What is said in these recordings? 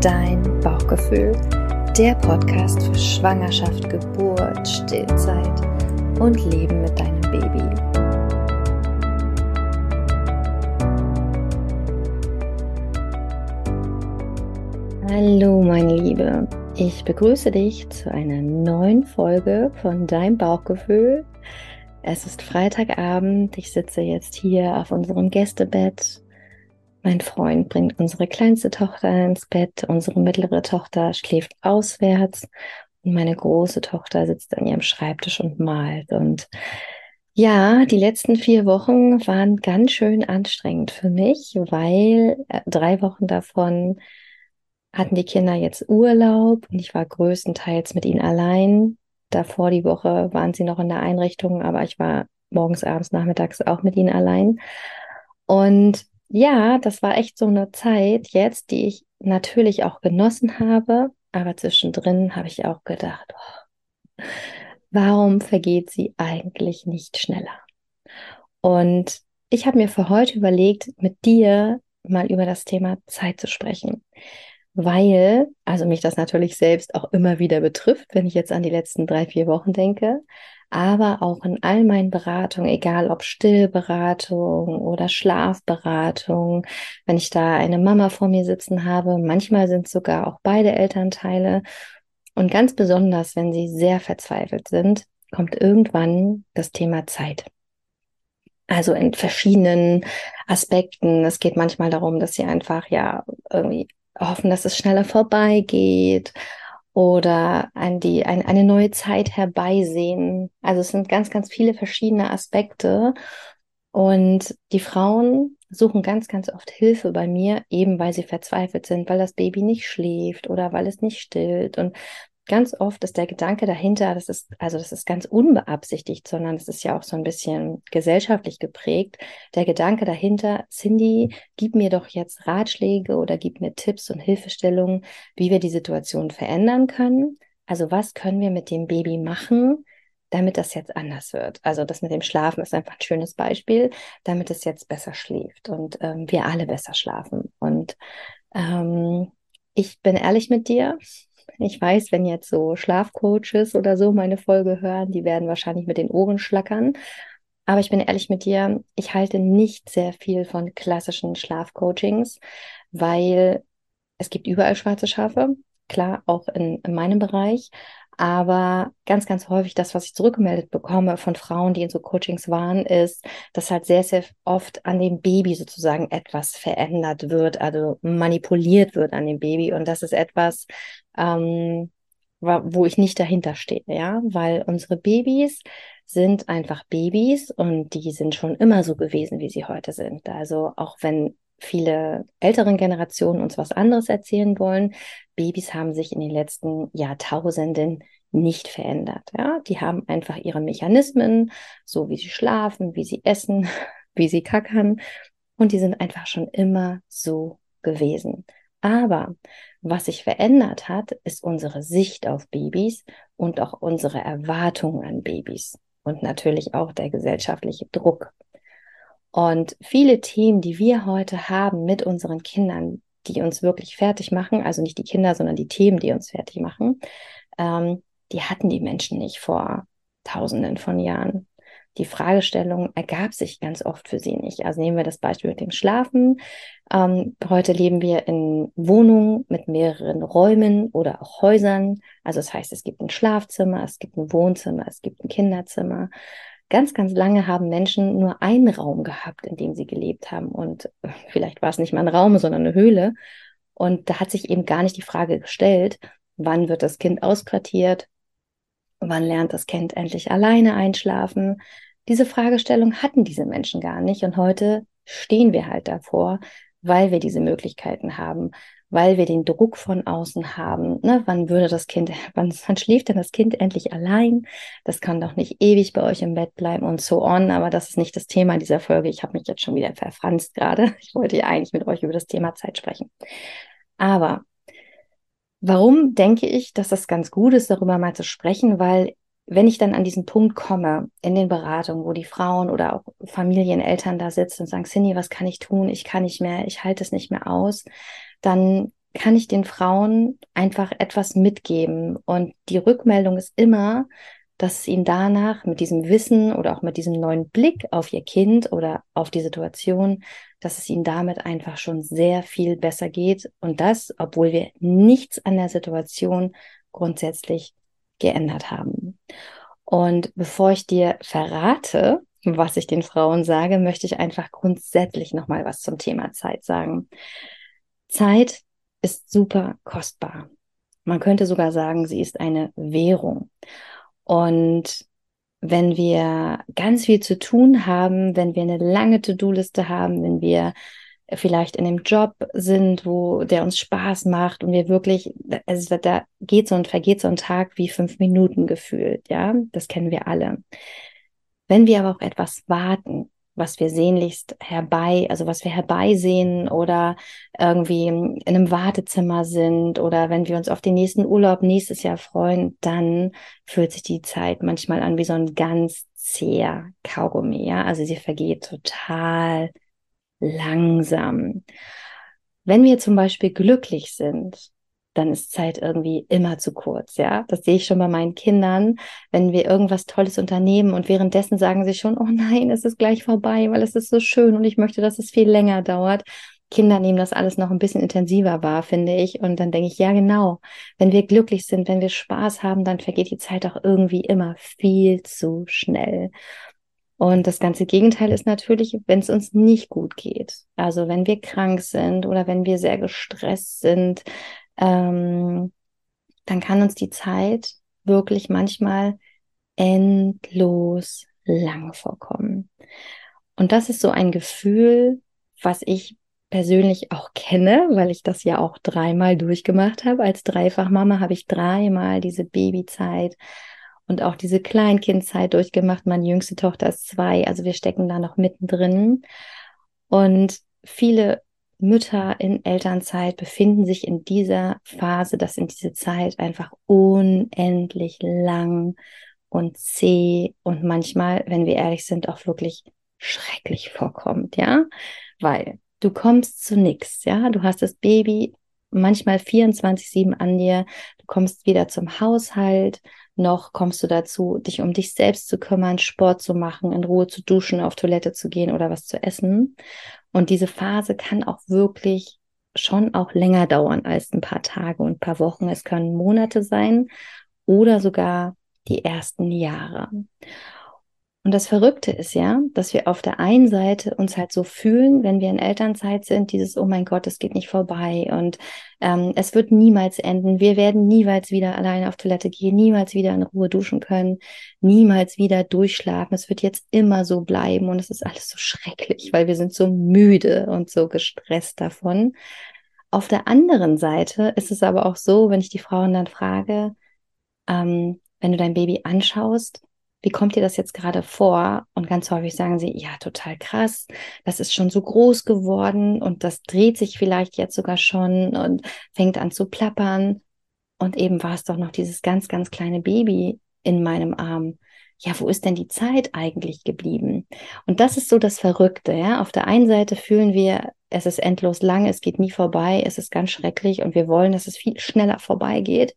Dein Bauchgefühl, der Podcast für Schwangerschaft, Geburt, Stillzeit und Leben mit deinem Baby. Hallo meine Liebe, ich begrüße dich zu einer neuen Folge von Dein Bauchgefühl. Es ist Freitagabend, ich sitze jetzt hier auf unserem Gästebett mein Freund bringt unsere kleinste Tochter ins Bett, unsere mittlere Tochter schläft auswärts und meine große Tochter sitzt an ihrem Schreibtisch und malt. Und ja, die letzten vier Wochen waren ganz schön anstrengend für mich, weil äh, drei Wochen davon hatten die Kinder jetzt Urlaub und ich war größtenteils mit ihnen allein. Davor die Woche waren sie noch in der Einrichtung, aber ich war morgens, abends, nachmittags auch mit ihnen allein. Und ja, das war echt so eine Zeit jetzt, die ich natürlich auch genossen habe, aber zwischendrin habe ich auch gedacht, oh, warum vergeht sie eigentlich nicht schneller? Und ich habe mir für heute überlegt, mit dir mal über das Thema Zeit zu sprechen, weil, also mich das natürlich selbst auch immer wieder betrifft, wenn ich jetzt an die letzten drei, vier Wochen denke, aber auch in all meinen Beratungen, egal ob Stillberatung oder Schlafberatung, wenn ich da eine Mama vor mir sitzen habe, manchmal sind sogar auch beide Elternteile und ganz besonders, wenn sie sehr verzweifelt sind, kommt irgendwann das Thema Zeit. Also in verschiedenen Aspekten. Es geht manchmal darum, dass sie einfach ja irgendwie hoffen, dass es schneller vorbeigeht oder ein, die, ein, eine neue Zeit herbeisehen. Also es sind ganz, ganz viele verschiedene Aspekte. Und die Frauen suchen ganz, ganz oft Hilfe bei mir, eben weil sie verzweifelt sind, weil das Baby nicht schläft oder weil es nicht stillt. Und ganz oft ist der Gedanke dahinter, das ist, also das ist ganz unbeabsichtigt, sondern es ist ja auch so ein bisschen gesellschaftlich geprägt. Der Gedanke dahinter, Cindy, gib mir doch jetzt Ratschläge oder gib mir Tipps und Hilfestellungen, wie wir die Situation verändern können. Also was können wir mit dem Baby machen, damit das jetzt anders wird. Also das mit dem Schlafen ist einfach ein schönes Beispiel, damit es jetzt besser schläft und ähm, wir alle besser schlafen. Und ähm, ich bin ehrlich mit dir, ich weiß, wenn jetzt so Schlafcoaches oder so meine Folge hören, die werden wahrscheinlich mit den Ohren schlackern. Aber ich bin ehrlich mit dir, ich halte nicht sehr viel von klassischen Schlafcoachings, weil es gibt überall schwarze Schafe, klar, auch in, in meinem Bereich. Aber ganz, ganz häufig das, was ich zurückgemeldet bekomme von Frauen, die in so Coachings waren, ist, dass halt sehr, sehr oft an dem Baby sozusagen etwas verändert wird, also manipuliert wird an dem Baby. Und das ist etwas, ähm, wo ich nicht dahinter stehe, ja, weil unsere Babys sind einfach Babys und die sind schon immer so gewesen, wie sie heute sind. Also auch wenn viele älteren Generationen uns was anderes erzählen wollen. Babys haben sich in den letzten Jahrtausenden nicht verändert. Ja, die haben einfach ihre Mechanismen, so wie sie schlafen, wie sie essen, wie sie kackern. Und die sind einfach schon immer so gewesen. Aber was sich verändert hat, ist unsere Sicht auf Babys und auch unsere Erwartungen an Babys und natürlich auch der gesellschaftliche Druck. Und viele Themen, die wir heute haben mit unseren Kindern, die uns wirklich fertig machen, also nicht die Kinder, sondern die Themen, die uns fertig machen, ähm, die hatten die Menschen nicht vor Tausenden von Jahren. Die Fragestellung ergab sich ganz oft für sie nicht. Also nehmen wir das Beispiel mit dem Schlafen. Ähm, heute leben wir in Wohnungen mit mehreren Räumen oder auch Häusern. Also das heißt, es gibt ein Schlafzimmer, es gibt ein Wohnzimmer, es gibt ein Kinderzimmer. Ganz, ganz lange haben Menschen nur einen Raum gehabt, in dem sie gelebt haben. Und vielleicht war es nicht mal ein Raum, sondern eine Höhle. Und da hat sich eben gar nicht die Frage gestellt, wann wird das Kind ausquartiert? Wann lernt das Kind endlich alleine einschlafen? Diese Fragestellung hatten diese Menschen gar nicht. Und heute stehen wir halt davor, weil wir diese Möglichkeiten haben, weil wir den Druck von außen haben. Ne? Wann würde das Kind, wann, wann schläft denn das Kind endlich allein? Das kann doch nicht ewig bei euch im Bett bleiben und so on. Aber das ist nicht das Thema dieser Folge. Ich habe mich jetzt schon wieder verfranst gerade. Ich wollte ja eigentlich mit euch über das Thema Zeit sprechen. Aber warum denke ich, dass das ganz gut ist, darüber mal zu sprechen? Weil wenn ich dann an diesen Punkt komme in den Beratungen, wo die Frauen oder auch Familien, Eltern da sitzen und sagen, Cindy, was kann ich tun? Ich kann nicht mehr, ich halte es nicht mehr aus dann kann ich den Frauen einfach etwas mitgeben. Und die Rückmeldung ist immer, dass es ihnen danach mit diesem Wissen oder auch mit diesem neuen Blick auf ihr Kind oder auf die Situation, dass es ihnen damit einfach schon sehr viel besser geht. Und das, obwohl wir nichts an der Situation grundsätzlich geändert haben. Und bevor ich dir verrate, was ich den Frauen sage, möchte ich einfach grundsätzlich nochmal was zum Thema Zeit sagen. Zeit ist super kostbar. Man könnte sogar sagen, sie ist eine Währung. Und wenn wir ganz viel zu tun haben, wenn wir eine lange To-Do-Liste haben, wenn wir vielleicht in einem Job sind, wo der uns Spaß macht und wir wirklich, also da geht so und vergeht so ein Tag wie fünf Minuten gefühlt, ja, das kennen wir alle. Wenn wir aber auch etwas warten, was wir sehnlichst herbei, also was wir herbeisehen oder irgendwie in einem Wartezimmer sind oder wenn wir uns auf den nächsten Urlaub nächstes Jahr freuen, dann fühlt sich die Zeit manchmal an wie so ein ganz zäher Kaugummi, ja, also sie vergeht total langsam. Wenn wir zum Beispiel glücklich sind, dann ist Zeit irgendwie immer zu kurz, ja. Das sehe ich schon bei meinen Kindern, wenn wir irgendwas Tolles unternehmen und währenddessen sagen sie schon, oh nein, es ist gleich vorbei, weil es ist so schön und ich möchte, dass es viel länger dauert. Kinder nehmen das alles noch ein bisschen intensiver wahr, finde ich. Und dann denke ich, ja, genau. Wenn wir glücklich sind, wenn wir Spaß haben, dann vergeht die Zeit auch irgendwie immer viel zu schnell. Und das ganze Gegenteil ist natürlich, wenn es uns nicht gut geht. Also wenn wir krank sind oder wenn wir sehr gestresst sind, ähm, dann kann uns die Zeit wirklich manchmal endlos lang vorkommen. Und das ist so ein Gefühl, was ich persönlich auch kenne, weil ich das ja auch dreimal durchgemacht habe. Als Dreifachmama habe ich dreimal diese Babyzeit und auch diese Kleinkindzeit durchgemacht. Meine jüngste Tochter ist zwei, also wir stecken da noch mittendrin. Und viele Mütter in Elternzeit befinden sich in dieser Phase, dass in diese Zeit einfach unendlich lang und zäh und manchmal, wenn wir ehrlich sind, auch wirklich schrecklich vorkommt, ja, weil du kommst zu nichts, ja, du hast das Baby manchmal 24/7 an dir, du kommst weder zum Haushalt, noch kommst du dazu, dich um dich selbst zu kümmern, Sport zu machen, in Ruhe zu duschen, auf Toilette zu gehen oder was zu essen. Und diese Phase kann auch wirklich schon auch länger dauern als ein paar Tage und ein paar Wochen. Es können Monate sein oder sogar die ersten Jahre. Und das Verrückte ist ja, dass wir auf der einen Seite uns halt so fühlen, wenn wir in Elternzeit sind, dieses, oh mein Gott, es geht nicht vorbei und ähm, es wird niemals enden. Wir werden niemals wieder alleine auf Toilette gehen, niemals wieder in Ruhe duschen können, niemals wieder durchschlafen. Es wird jetzt immer so bleiben und es ist alles so schrecklich, weil wir sind so müde und so gestresst davon. Auf der anderen Seite ist es aber auch so, wenn ich die Frauen dann frage, ähm, wenn du dein Baby anschaust, wie kommt dir das jetzt gerade vor? Und ganz häufig sagen sie, ja, total krass, das ist schon so groß geworden und das dreht sich vielleicht jetzt sogar schon und fängt an zu plappern. Und eben war es doch noch dieses ganz, ganz kleine Baby in meinem Arm. Ja, wo ist denn die Zeit eigentlich geblieben? Und das ist so das Verrückte, ja. Auf der einen Seite fühlen wir, es ist endlos lang, es geht nie vorbei, es ist ganz schrecklich und wir wollen, dass es viel schneller vorbeigeht.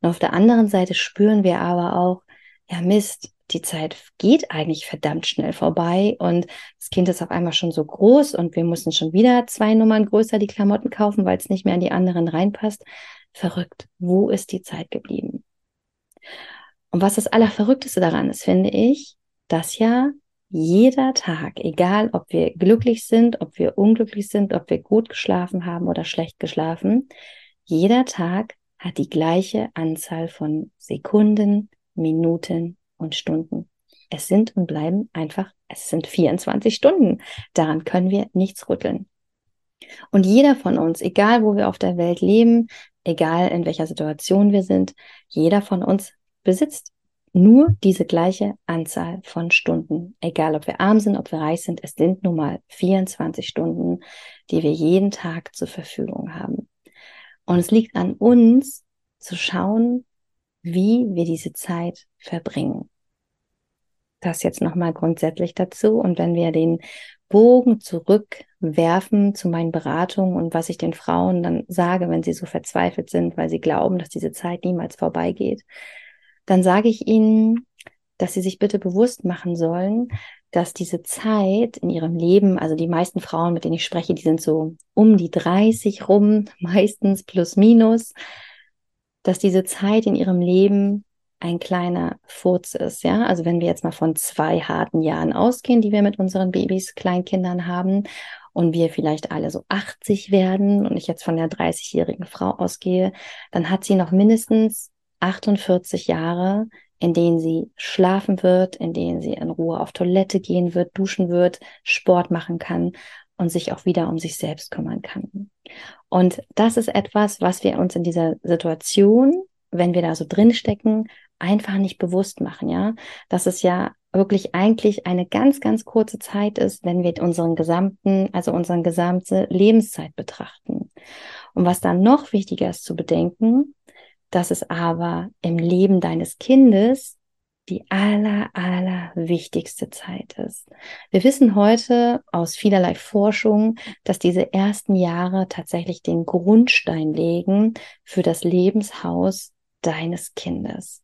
Und auf der anderen Seite spüren wir aber auch, ja Mist, die Zeit geht eigentlich verdammt schnell vorbei und das Kind ist auf einmal schon so groß und wir müssen schon wieder zwei Nummern größer die Klamotten kaufen, weil es nicht mehr an die anderen reinpasst. Verrückt. Wo ist die Zeit geblieben? Und was das Allerverrückteste daran ist, finde ich, dass ja jeder Tag, egal ob wir glücklich sind, ob wir unglücklich sind, ob wir gut geschlafen haben oder schlecht geschlafen, jeder Tag hat die gleiche Anzahl von Sekunden, Minuten und Stunden. Es sind und bleiben einfach, es sind 24 Stunden. Daran können wir nichts rütteln. Und jeder von uns, egal wo wir auf der Welt leben, egal in welcher Situation wir sind, jeder von uns besitzt nur diese gleiche Anzahl von Stunden. Egal ob wir arm sind, ob wir reich sind, es sind nun mal 24 Stunden, die wir jeden Tag zur Verfügung haben. Und es liegt an uns zu schauen, wie wir diese Zeit verbringen. Das jetzt nochmal grundsätzlich dazu. Und wenn wir den Bogen zurückwerfen zu meinen Beratungen und was ich den Frauen dann sage, wenn sie so verzweifelt sind, weil sie glauben, dass diese Zeit niemals vorbeigeht, dann sage ich ihnen, dass sie sich bitte bewusst machen sollen, dass diese Zeit in ihrem Leben, also die meisten Frauen, mit denen ich spreche, die sind so um die 30 rum, meistens plus minus, dass diese Zeit in ihrem Leben ein kleiner Furz ist, ja. Also wenn wir jetzt mal von zwei harten Jahren ausgehen, die wir mit unseren Babys, Kleinkindern haben und wir vielleicht alle so 80 werden und ich jetzt von der 30-jährigen Frau ausgehe, dann hat sie noch mindestens 48 Jahre, in denen sie schlafen wird, in denen sie in Ruhe auf Toilette gehen wird, duschen wird, Sport machen kann und sich auch wieder um sich selbst kümmern kann. Und das ist etwas, was wir uns in dieser Situation, wenn wir da so drin stecken, einfach nicht bewusst machen, ja. Dass es ja wirklich eigentlich eine ganz, ganz kurze Zeit ist, wenn wir unseren gesamten, also unseren gesamte Lebenszeit betrachten. Und was dann noch wichtiger ist zu bedenken, dass es aber im Leben deines Kindes die aller, aller wichtigste Zeit ist. Wir wissen heute aus vielerlei Forschung, dass diese ersten Jahre tatsächlich den Grundstein legen für das Lebenshaus deines Kindes.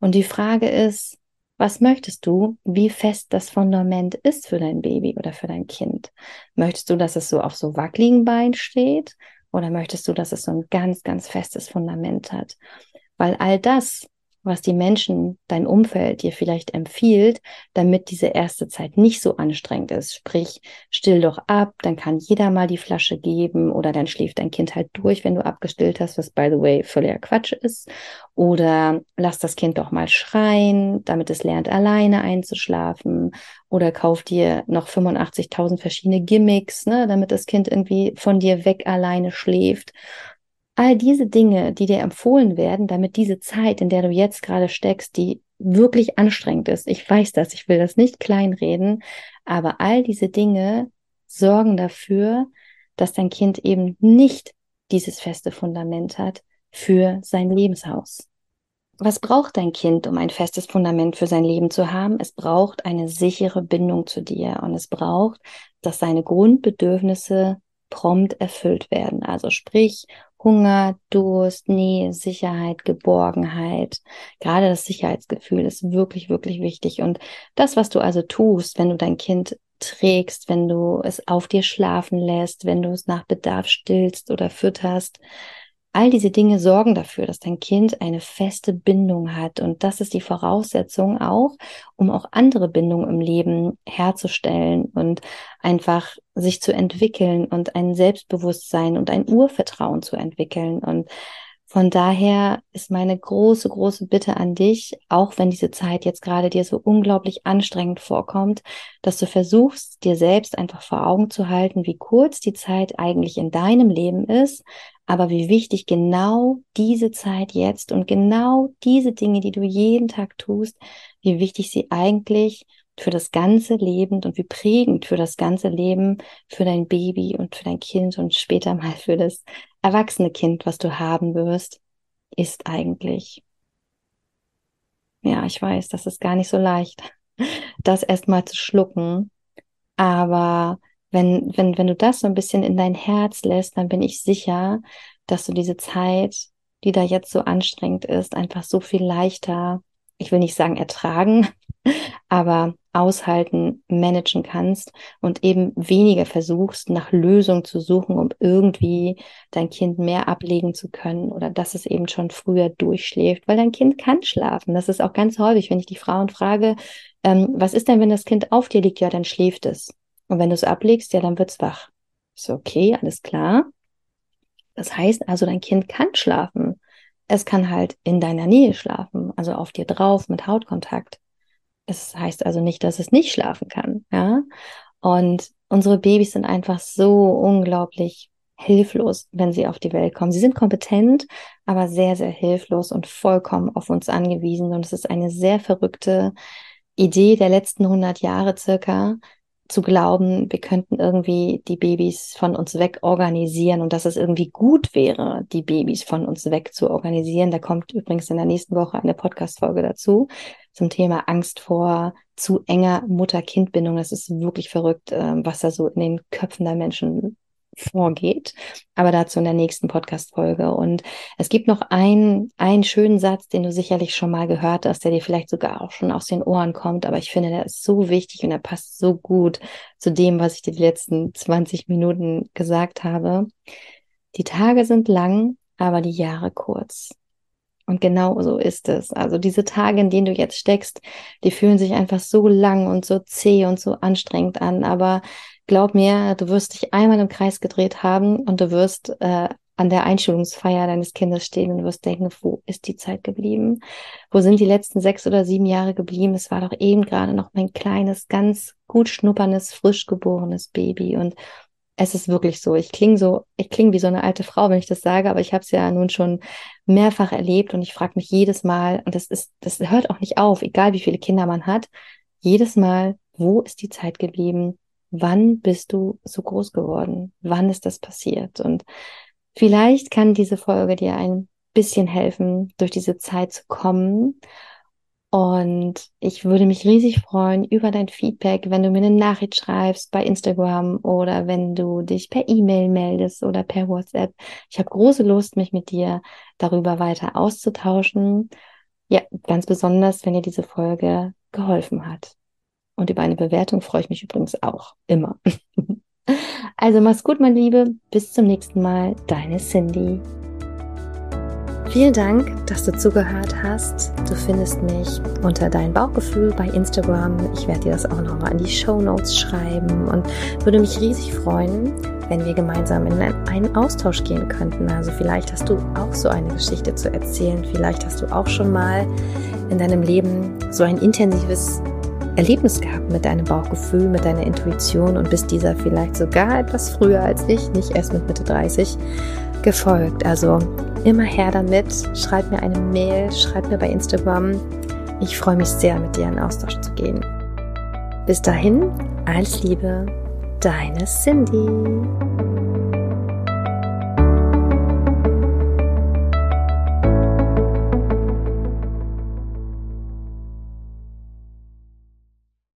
Und die Frage ist, was möchtest du, wie fest das Fundament ist für dein Baby oder für dein Kind? Möchtest du, dass es so auf so wackeligen Beinen steht? Oder möchtest du, dass es so ein ganz, ganz festes Fundament hat? Weil all das, was die Menschen, dein Umfeld dir vielleicht empfiehlt, damit diese erste Zeit nicht so anstrengend ist. Sprich, still doch ab, dann kann jeder mal die Flasche geben oder dann schläft dein Kind halt durch, wenn du abgestillt hast, was by the way völliger Quatsch ist. Oder lass das Kind doch mal schreien, damit es lernt, alleine einzuschlafen. Oder kauf dir noch 85.000 verschiedene Gimmicks, ne, damit das Kind irgendwie von dir weg alleine schläft. All diese Dinge, die dir empfohlen werden, damit diese Zeit, in der du jetzt gerade steckst, die wirklich anstrengend ist. Ich weiß das, ich will das nicht kleinreden, aber all diese Dinge sorgen dafür, dass dein Kind eben nicht dieses feste Fundament hat für sein Lebenshaus. Was braucht dein Kind, um ein festes Fundament für sein Leben zu haben? Es braucht eine sichere Bindung zu dir und es braucht, dass seine Grundbedürfnisse prompt erfüllt werden. Also sprich Hunger, Durst, Nähe, Sicherheit, Geborgenheit. Gerade das Sicherheitsgefühl ist wirklich, wirklich wichtig. Und das, was du also tust, wenn du dein Kind trägst, wenn du es auf dir schlafen lässt, wenn du es nach Bedarf stillst oder fütterst, All diese Dinge sorgen dafür, dass dein Kind eine feste Bindung hat. Und das ist die Voraussetzung auch, um auch andere Bindungen im Leben herzustellen und einfach sich zu entwickeln und ein Selbstbewusstsein und ein Urvertrauen zu entwickeln. Und von daher ist meine große, große Bitte an dich, auch wenn diese Zeit jetzt gerade dir so unglaublich anstrengend vorkommt, dass du versuchst, dir selbst einfach vor Augen zu halten, wie kurz die Zeit eigentlich in deinem Leben ist, aber wie wichtig genau diese Zeit jetzt und genau diese Dinge, die du jeden Tag tust, wie wichtig sie eigentlich für das ganze Leben und wie prägend für das ganze Leben, für dein Baby und für dein Kind und später mal für das erwachsene Kind, was du haben wirst, ist eigentlich. Ja, ich weiß, das ist gar nicht so leicht, das erstmal zu schlucken. Aber wenn, wenn, wenn du das so ein bisschen in dein Herz lässt, dann bin ich sicher, dass du diese Zeit, die da jetzt so anstrengend ist, einfach so viel leichter, ich will nicht sagen ertragen, aber aushalten, managen kannst und eben weniger versuchst, nach Lösungen zu suchen, um irgendwie dein Kind mehr ablegen zu können oder dass es eben schon früher durchschläft, weil dein Kind kann schlafen. Das ist auch ganz häufig, wenn ich die Frauen frage, ähm, was ist denn, wenn das Kind auf dir liegt? Ja, dann schläft es. Und wenn du es ablegst, ja, dann wird's wach. Ist okay, alles klar. Das heißt also, dein Kind kann schlafen. Es kann halt in deiner Nähe schlafen, also auf dir drauf mit Hautkontakt. Es heißt also nicht, dass es nicht schlafen kann, ja. Und unsere Babys sind einfach so unglaublich hilflos, wenn sie auf die Welt kommen. Sie sind kompetent, aber sehr, sehr hilflos und vollkommen auf uns angewiesen. Und es ist eine sehr verrückte Idee der letzten 100 Jahre circa, zu glauben, wir könnten irgendwie die Babys von uns weg organisieren und dass es irgendwie gut wäre, die Babys von uns weg zu organisieren. Da kommt übrigens in der nächsten Woche eine Podcast-Folge dazu. Zum Thema Angst vor zu enger Mutter-Kind-Bindung. Das ist wirklich verrückt, ähm, was da so in den Köpfen der Menschen vorgeht. Aber dazu in der nächsten Podcast-Folge. Und es gibt noch einen, einen schönen Satz, den du sicherlich schon mal gehört hast, der dir vielleicht sogar auch schon aus den Ohren kommt. Aber ich finde, der ist so wichtig und er passt so gut zu dem, was ich dir die letzten 20 Minuten gesagt habe. Die Tage sind lang, aber die Jahre kurz. Und genau so ist es. Also diese Tage, in denen du jetzt steckst, die fühlen sich einfach so lang und so zäh und so anstrengend an. Aber glaub mir, du wirst dich einmal im Kreis gedreht haben und du wirst äh, an der Einschulungsfeier deines Kindes stehen und wirst denken, wo ist die Zeit geblieben? Wo sind die letzten sechs oder sieben Jahre geblieben? Es war doch eben gerade noch mein kleines, ganz gut schnupperndes, frisch geborenes Baby. Und es ist wirklich so. Ich klinge so, ich klinge wie so eine alte Frau, wenn ich das sage, aber ich habe es ja nun schon mehrfach erlebt und ich frage mich jedes Mal, und das ist, das hört auch nicht auf, egal wie viele Kinder man hat, jedes Mal, wo ist die Zeit geblieben? Wann bist du so groß geworden? Wann ist das passiert? Und vielleicht kann diese Folge dir ein bisschen helfen, durch diese Zeit zu kommen und ich würde mich riesig freuen über dein Feedback, wenn du mir eine Nachricht schreibst bei Instagram oder wenn du dich per E-Mail meldest oder per WhatsApp. Ich habe große Lust, mich mit dir darüber weiter auszutauschen. Ja, ganz besonders, wenn dir diese Folge geholfen hat. Und über eine Bewertung freue ich mich übrigens auch immer. also mach's gut, mein Liebe. Bis zum nächsten Mal. Deine Cindy. Vielen Dank, dass du zugehört hast. Du findest mich unter dein Bauchgefühl bei Instagram. Ich werde dir das auch nochmal in die Show Notes schreiben und würde mich riesig freuen, wenn wir gemeinsam in einen Austausch gehen könnten. Also vielleicht hast du auch so eine Geschichte zu erzählen. Vielleicht hast du auch schon mal in deinem Leben so ein intensives Erlebnis gehabt mit deinem Bauchgefühl, mit deiner Intuition und bist dieser vielleicht sogar etwas früher als ich, nicht erst mit Mitte 30, gefolgt. Also immer her damit. Schreib mir eine Mail, schreib mir bei Instagram. Ich freue mich sehr, mit dir in Austausch zu gehen. Bis dahin, alles Liebe, deine Cindy.